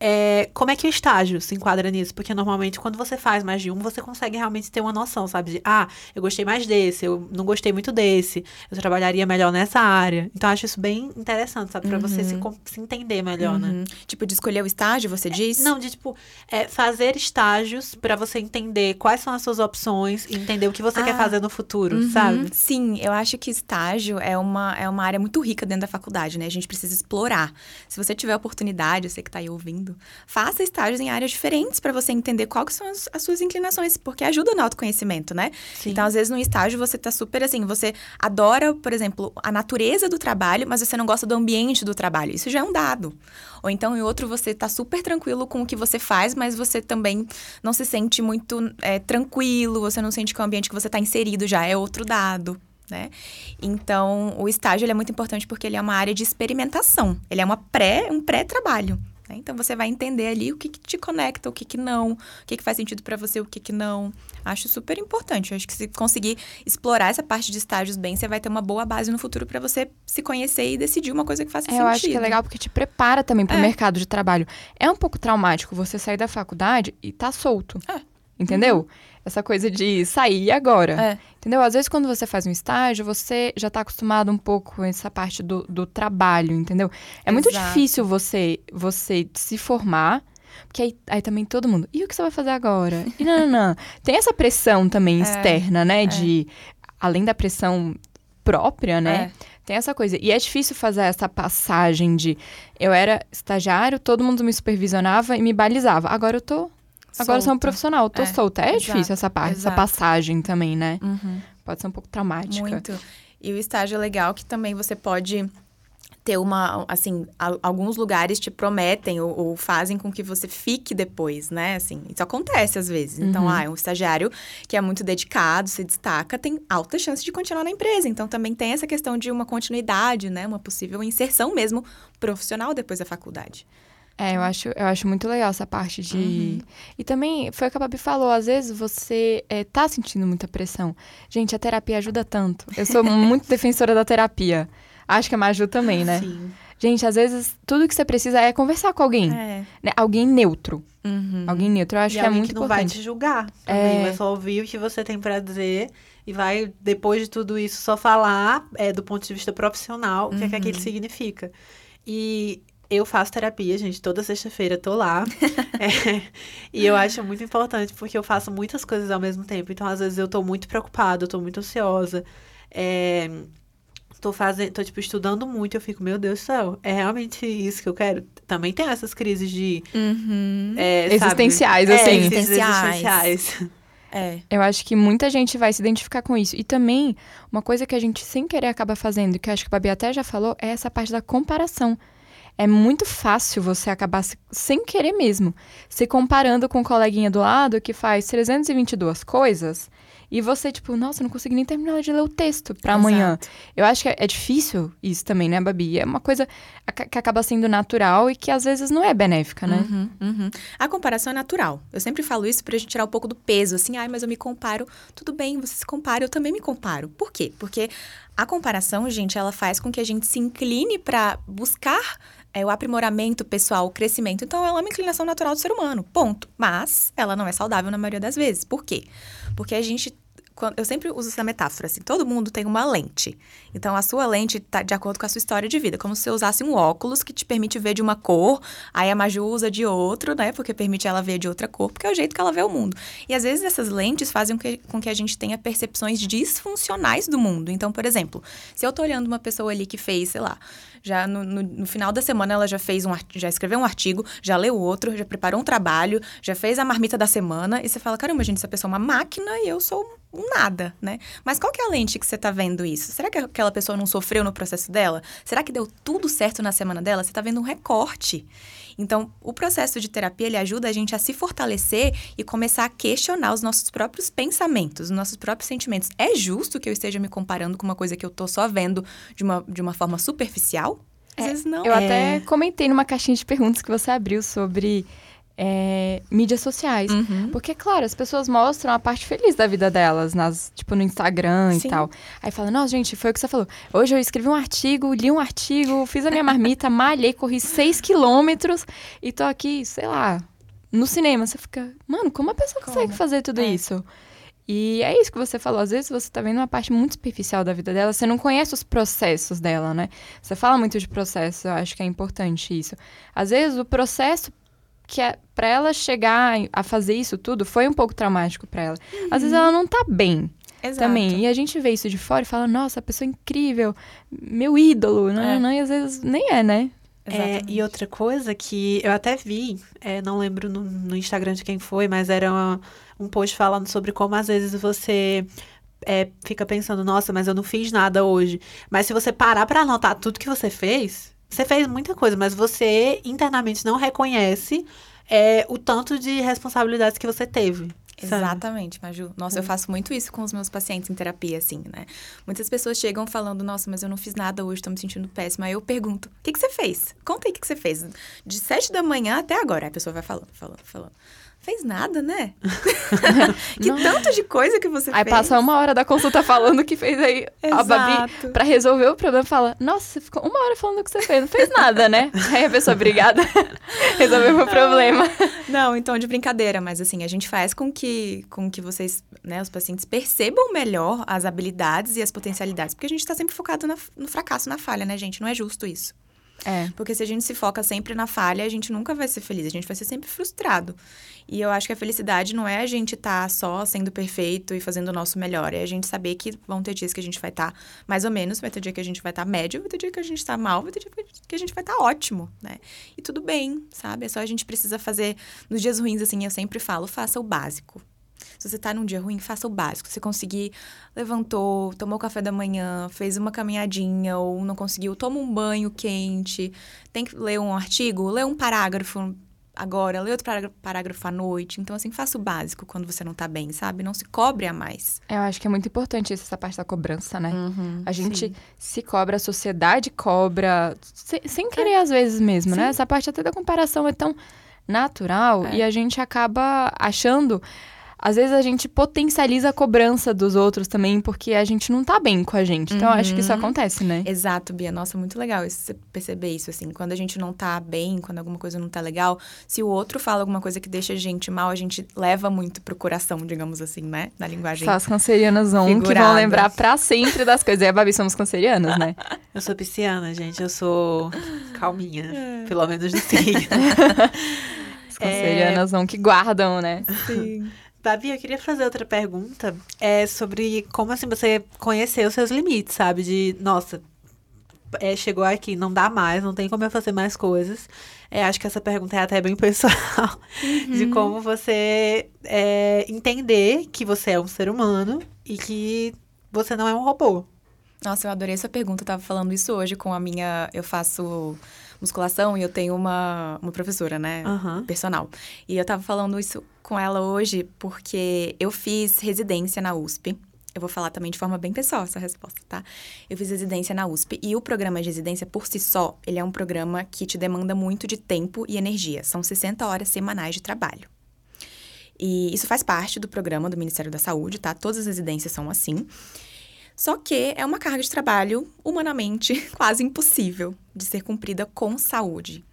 é, como é que o estágio se enquadra nisso? Porque normalmente, quando você faz mais de um, você consegue realmente ter uma noção, sabe? De, ah, eu gostei mais desse, eu não gostei muito desse, eu trabalharia melhor nessa área. Então, eu acho isso bem interessante, sabe? Pra você se, com- se entender melhor, né? Uhum. Tipo, de escolher o estágio, você diz? Não, de tipo, é, fazer estágios pra você entender quais são as suas opções e entender o que você quer Ah. fazer no futuro, Uhum. sabe? Sim, eu acho que estágio é uma, é uma área muito rica dentro da faculdade, né? A gente precisa explorar. Se você tiver oportunidade, você que tá aí ouvindo, faça estágios em áreas diferentes para você entender quais são as, as suas inclinações, porque ajuda no autoconhecimento, né? Sim. Então, às vezes, no estágio, você tá super assim, você adora, por exemplo, a natureza do trabalho, mas você não gosta do ambiente do trabalho. Isso já é um dado. Ou então, em outro, você tá super tranquilo com o que você faz, mas você também não se sente muito é, tranquilo, você não sente que o ambiente que você tá inserido já é outro dado. Né? Então, o estágio ele é muito importante porque ele é uma área de experimentação. Ele é uma pré, um pré-trabalho. Né? Então, você vai entender ali o que, que te conecta, o que, que não, o que, que faz sentido para você, o que, que não. Acho super importante. Acho que se conseguir explorar essa parte de estágios bem, você vai ter uma boa base no futuro para você se conhecer e decidir uma coisa que faça É, sentido. eu acho que é legal porque te prepara também pro É. mercado de trabalho. É um pouco traumático você sair da faculdade e tá solto. É. Entendeu? Essa coisa de sair agora. É. Entendeu? Às vezes, quando você faz um estágio, você já tá acostumado um pouco com essa parte do, do trabalho, entendeu? É muito Exato. difícil você, você se formar. Porque aí, aí também todo mundo. E o que você vai fazer agora? E não, não, não. Tem essa pressão também É, externa, né? De. Além da pressão própria, né? É. Tem essa coisa. E é difícil fazer essa passagem de eu era estagiário, todo mundo me supervisionava e me balizava. Agora eu tô. Agora sou um profissional, tô É, solta. É exato, difícil essa parte, essa exato. passagem também, né? Uhum. Pode ser um pouco traumática. Muito. E o estágio é legal que também você pode ter uma, assim, a- alguns lugares te prometem ou, ou fazem com que você fique depois, né? Assim, isso acontece às vezes. Então, Uhum. ah, é um estagiário que é muito dedicado, se destaca, tem alta chance de continuar na empresa. Então, também tem essa questão de uma continuidade, né? Uma possível inserção mesmo profissional depois da faculdade. É, eu acho, eu acho muito legal essa parte de. Uhum. E também, foi o que a Babi falou, às vezes você é, tá sentindo muita pressão. Gente, a terapia ajuda tanto. Eu sou muito defensora da terapia. Acho que a Maju também, né? Sim. Gente, às vezes tudo que você precisa é conversar com alguém. É. né? Alguém neutro. Uhum. Alguém neutro. Eu acho e que é muito que não vai importante. te julgar também. É. Vai só ouvir o que você tem pra dizer e vai, depois de tudo isso, só falar é, do ponto de vista profissional o que é que aquilo significa. E eu faço terapia, gente, toda sexta-feira tô lá. É, e eu acho muito importante porque eu faço muitas coisas ao mesmo tempo. Então, às vezes, eu tô muito preocupada, eu tô muito ansiosa. É, tô fazendo, tô, tipo, estudando muito, eu fico, meu Deus do céu, é realmente isso que eu quero? Também tem essas crises de Uhum. é, sabe? Existenciais, É, assim. crises Existenciais. existenciais. É. Eu acho que muita gente vai se identificar com isso. E também, uma coisa que a gente sem querer acaba fazendo, que eu acho que a Babi até já falou, é essa parte da comparação. É muito fácil você acabar, se- sem querer mesmo, se comparando com o coleguinha do lado que faz 322 coisas e você, tipo, nossa, não consegui nem terminar de ler o texto pra amanhã. Eu acho que é, é difícil isso também, né, Babi? É uma coisa que acaba sendo natural e que às vezes não é benéfica, né? Uhum, uhum. A comparação é natural. Eu sempre falo isso pra gente tirar um pouco do peso, assim, ai, mas eu me comparo. Tudo bem, você se compara, eu também me comparo. Por quê? Porque a comparação, gente, ela faz com que a gente se incline pra buscar é, o aprimoramento pessoal, o crescimento. Então, ela é uma inclinação natural do ser humano, ponto. Mas ela não é saudável na maioria das vezes. Por quê? Porque a gente eu sempre uso essa metáfora, assim, todo mundo tem uma lente. Então, a sua lente tá de acordo com a sua história de vida, como se você usasse um óculos que te permite ver de uma cor, aí a Maju usa de outro, né, porque permite ela ver de outra cor, porque é o jeito que ela vê o mundo. E às vezes essas lentes fazem com que, com que a gente tenha percepções disfuncionais do mundo. Então, por exemplo, se eu tô olhando uma pessoa ali que fez, sei lá, já no, no, no, final da semana ela já fez um já escreveu um artigo, já leu outro, já preparou um trabalho, já fez a marmita da semana e você fala, caramba, gente, essa pessoa é uma máquina e eu sou nada, né? Mas qual que é a lente que você tá vendo isso? Será que aquela pessoa não sofreu no processo dela? Será que deu tudo certo na semana dela? Você tá vendo um recorte. Então, o processo de terapia ele ajuda a gente a se fortalecer e começar a questionar os nossos próprios pensamentos, os nossos próprios sentimentos. É justo que eu esteja me comparando com uma coisa que eu tô só vendo de uma, de uma forma superficial? Às é, vezes não. Eu é. até comentei numa caixinha de perguntas que você abriu sobre é, mídias sociais. Uhum. Porque, claro, as pessoas mostram a parte feliz da vida delas, nas, tipo, no Instagram Sim. e tal. Aí fala, nossa, gente, foi o que você falou. Hoje eu escrevi um artigo, li um artigo, fiz a minha marmita, malhei, corri seis quilômetros e tô aqui, sei lá, no cinema. Você fica, mano, como a pessoa como? consegue fazer tudo é. isso? E é isso que você falou. Às vezes você tá vendo uma parte muito superficial da vida dela, você não conhece os processos dela, né? Você fala muito de processo, eu acho que é importante isso. Às vezes o processo que é, para ela chegar a fazer isso tudo foi um pouco traumático para ela. Uhum. Às vezes ela não tá bem. Exato. Também. E a gente vê isso de fora e fala, nossa, a pessoa é incrível, meu ídolo, não, é. não, e às vezes nem é, né? É, e outra coisa que eu até vi, é, não lembro no, no, Instagram de quem foi, mas era uma, um post falando sobre como às vezes você é, fica pensando, nossa, mas eu não fiz nada hoje. Mas se você parar para anotar tudo que você fez, você fez muita coisa, mas você internamente não reconhece é, o tanto de responsabilidades que você teve. Exatamente, Maju. Nossa, eu faço muito isso com os meus pacientes em terapia, assim, né? Muitas pessoas chegam falando, nossa, mas eu não fiz nada hoje, tô me sentindo péssima. Aí eu pergunto, o que, que você fez? Conta aí o que, que você fez. De sete da manhã até agora. Aí a pessoa vai falando, falando, falando fez nada, né? que não. tanto de coisa que você aí fez. Aí passa uma hora da consulta falando que fez aí Exato. a Babi pra resolver o problema. Fala, nossa, você ficou uma hora falando o que você fez, não fez nada, né? Aí a pessoa, obrigada, resolveu o problema. Não, então de brincadeira, mas assim, a gente faz com que, com que vocês, né, os pacientes percebam melhor as habilidades e as potencialidades. Porque a gente tá sempre focado na, no fracasso, na falha, né, gente? Não é justo isso. É. Porque se a gente se foca sempre na falha, a gente nunca vai ser feliz, a gente vai ser sempre frustrado. E eu acho que a felicidade não é a gente estar tá só sendo perfeito e fazendo o nosso melhor, é a gente saber que vão ter dias que a gente vai estar tá mais ou menos, vai ter dia que a gente vai estar tá médio, vai ter dia que a gente está mal, vai ter dia que a gente vai estar tá ótimo, né? E tudo bem, sabe? É só a gente precisa fazer nos dias ruins assim, eu sempre falo, faça o básico. Se você tá num dia ruim, faça o básico. Se conseguir, levantou, tomou café da manhã, fez uma caminhadinha ou não conseguiu, toma um banho quente, tem que ler um artigo, lê um parágrafo agora, lê outro parágrafo à noite. Então, assim, faça o básico quando você não tá bem, sabe? Não se cobre a mais. Eu acho que é muito importante essa parte da cobrança, né? Uhum, a gente sim. se cobra, a sociedade cobra, sem, sem querer é. às vezes mesmo, né? sim. né? Essa parte até da comparação é tão natural é. e a gente acaba achando às vezes a gente potencializa a cobrança dos outros também, porque a gente não tá bem com a gente. Então, uhum. acho que isso uhum. acontece, né? Exato, Bia. Nossa, muito legal você perceber isso, assim. Quando a gente não tá bem, quando alguma coisa não tá legal, se o outro fala alguma coisa que deixa a gente mal, a gente leva muito pro coração, digamos assim, né? Na linguagem. Só as cancerianas vão, que vão lembrar pra sempre das coisas. E a Babi somos cancerianas, né? Eu sou pisciana, gente. Eu sou calminha. É. Pelo menos no signo. As cancerianas é... vão que guardam, né? Sim. Babi, eu queria fazer outra pergunta. É sobre como assim você conheceu os seus limites, sabe? De, nossa, é, chegou aqui, não dá mais, não tem como eu fazer mais coisas. É, acho que essa pergunta é até bem pessoal, uhum. de como você é, entender que você é um ser humano e que você não é um robô. Nossa, eu adorei essa pergunta. Eu tava falando isso hoje com a minha. Eu faço musculação e eu tenho uma, uma professora, né? Uhum. Personal. E eu tava falando isso com ela hoje porque eu fiz residência na USP. Eu vou falar também de forma bem pessoal essa resposta, tá? Eu fiz residência na USP e o programa de residência por si só, ele é um programa que te demanda muito de tempo e energia. São 60 horas semanais de trabalho. E isso faz parte do programa do Ministério da Saúde, tá? Todas as residências são assim. Só que é uma carga de trabalho humanamente quase impossível de ser cumprida com saúde.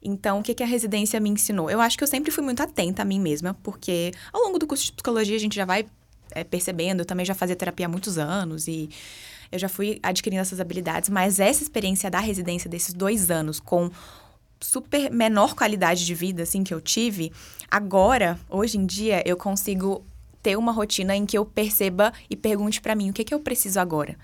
Então, o que, que a residência me ensinou? Eu acho que eu sempre fui muito atenta a mim mesma, porque ao longo do curso de psicologia a gente já vai é, percebendo. Eu também já fazia terapia há muitos anos e eu já fui adquirindo essas habilidades, mas essa experiência da residência desses dois anos com super menor qualidade de vida, assim, que eu tive, agora, hoje em dia, eu consigo ter uma rotina em que eu perceba e pergunte para mim o que, é que eu preciso agora.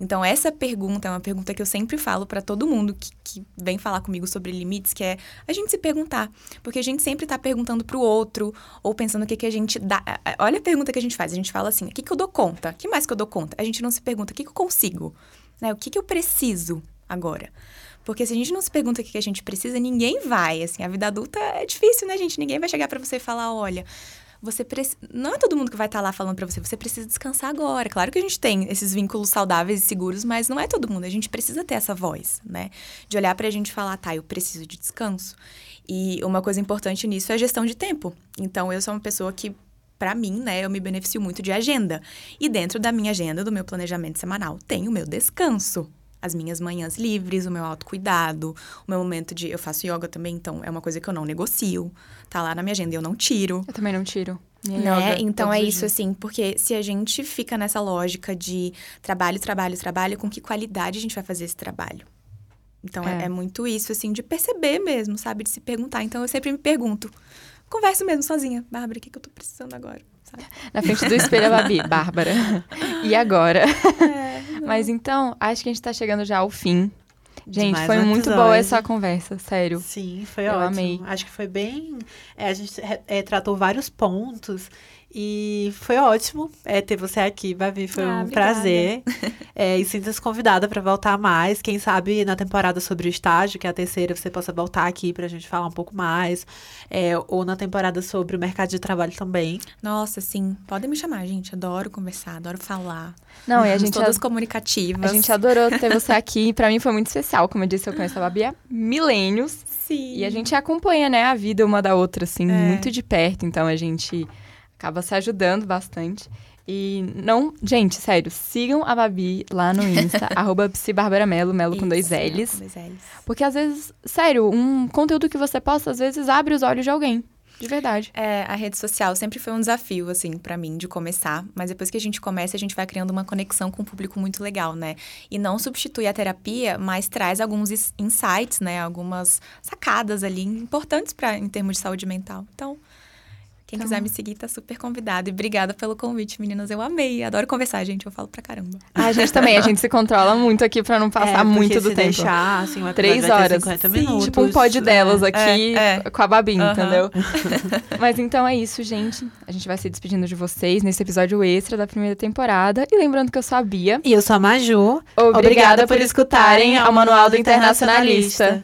Então, essa pergunta é uma pergunta que eu sempre falo para todo mundo que, que, vem falar comigo sobre limites, que é a gente se perguntar. Porque a gente sempre tá perguntando pro outro, ou pensando o que, que a gente dá. Olha a pergunta que a gente faz. A gente fala assim: o que, que eu dou conta? O que mais que eu dou conta? A gente não se pergunta: o que, que eu consigo? Né? O que, que eu preciso agora? Porque se a gente não se pergunta o que a gente precisa, ninguém vai. Assim, a vida adulta é difícil, né, gente? Ninguém vai chegar para você e falar: olha, você. Não é todo mundo que vai estar tá lá falando para você, você precisa descansar agora. Claro que a gente tem esses vínculos saudáveis e seguros, mas não é todo mundo. A gente precisa ter essa voz, né? De olhar pra gente e falar, tá, eu preciso de descanso. E uma coisa importante nisso é a gestão de tempo. Então, eu sou uma pessoa que para mim, né, eu me beneficio muito de agenda. E dentro da minha agenda, do meu planejamento semanal, tem o meu descanso as minhas manhãs livres, o meu autocuidado, o meu momento de. Eu faço yoga também, então é uma coisa que eu não negocio. Tá lá na minha agenda e eu não tiro. Eu também não tiro. né? Então é isso, assim, porque se a gente fica nessa lógica de trabalho, trabalho, trabalho, com que qualidade a gente vai fazer esse trabalho? Então é, é, é muito isso, assim, de perceber mesmo, sabe? De se perguntar. Então eu sempre me pergunto. Converso mesmo sozinha. Bárbara, o que, que eu tô precisando agora? Sabe? Na frente do espelho, a Babi. Bárbara. E agora? É, Mas então, acho que a gente tá chegando já ao fim. Gente, foi um muito boa essa conversa, sério. Sim, foi Eu ótimo. amei. Acho que foi bem. É, a gente é, tratou vários pontos e foi ótimo é, ter você aqui, Babi. Foi ah, um obrigada. prazer. É, e sinta-se convidada para voltar mais. Quem sabe na temporada sobre o estágio, que é a terceira, você possa voltar aqui para a gente falar um pouco mais. É, ou na temporada sobre o mercado de trabalho também. Nossa, sim. Podem me chamar, gente. Adoro conversar, adoro falar. Não, e a gente. Todas ad... comunicativas. A gente adorou ter você aqui. para mim foi muito especial. Como eu disse, eu conheço a Babi há milênios. Sim. E a gente acompanha, né, a vida uma da outra, assim, é. muito de perto. Então a gente acaba se ajudando bastante. E não, gente, sério, sigam a Babi lá no Insta, arroba Melo, Melo com dois L's. Porque às vezes, sério, um conteúdo que você posta, às vezes abre os olhos de alguém. De verdade. É, a rede social sempre foi um desafio, assim, para mim, de começar. Mas depois que a gente começa, a gente vai criando uma conexão com o público muito legal, né? E não substitui a terapia, mas traz alguns insights, né? Algumas sacadas ali importantes para em termos de saúde mental. Então, quem então... quiser me seguir tá super convidado. E obrigada pelo convite, meninas. Eu amei. Adoro conversar, gente. Eu falo pra caramba. Ah, a gente também. A gente se controla muito aqui pra não passar é, muito do tempo. deixar, assim, uma Três horas. 50 minutos. Tipo um pod delas é, aqui é, é. com a Babi, uhum. entendeu? Mas então é isso, gente. A gente vai se despedindo de vocês nesse episódio extra da primeira temporada. E lembrando que eu sou a Bia. E eu sou a Maju. Obrigada, Obrigada por escutarem ao Manual do Internacionalista.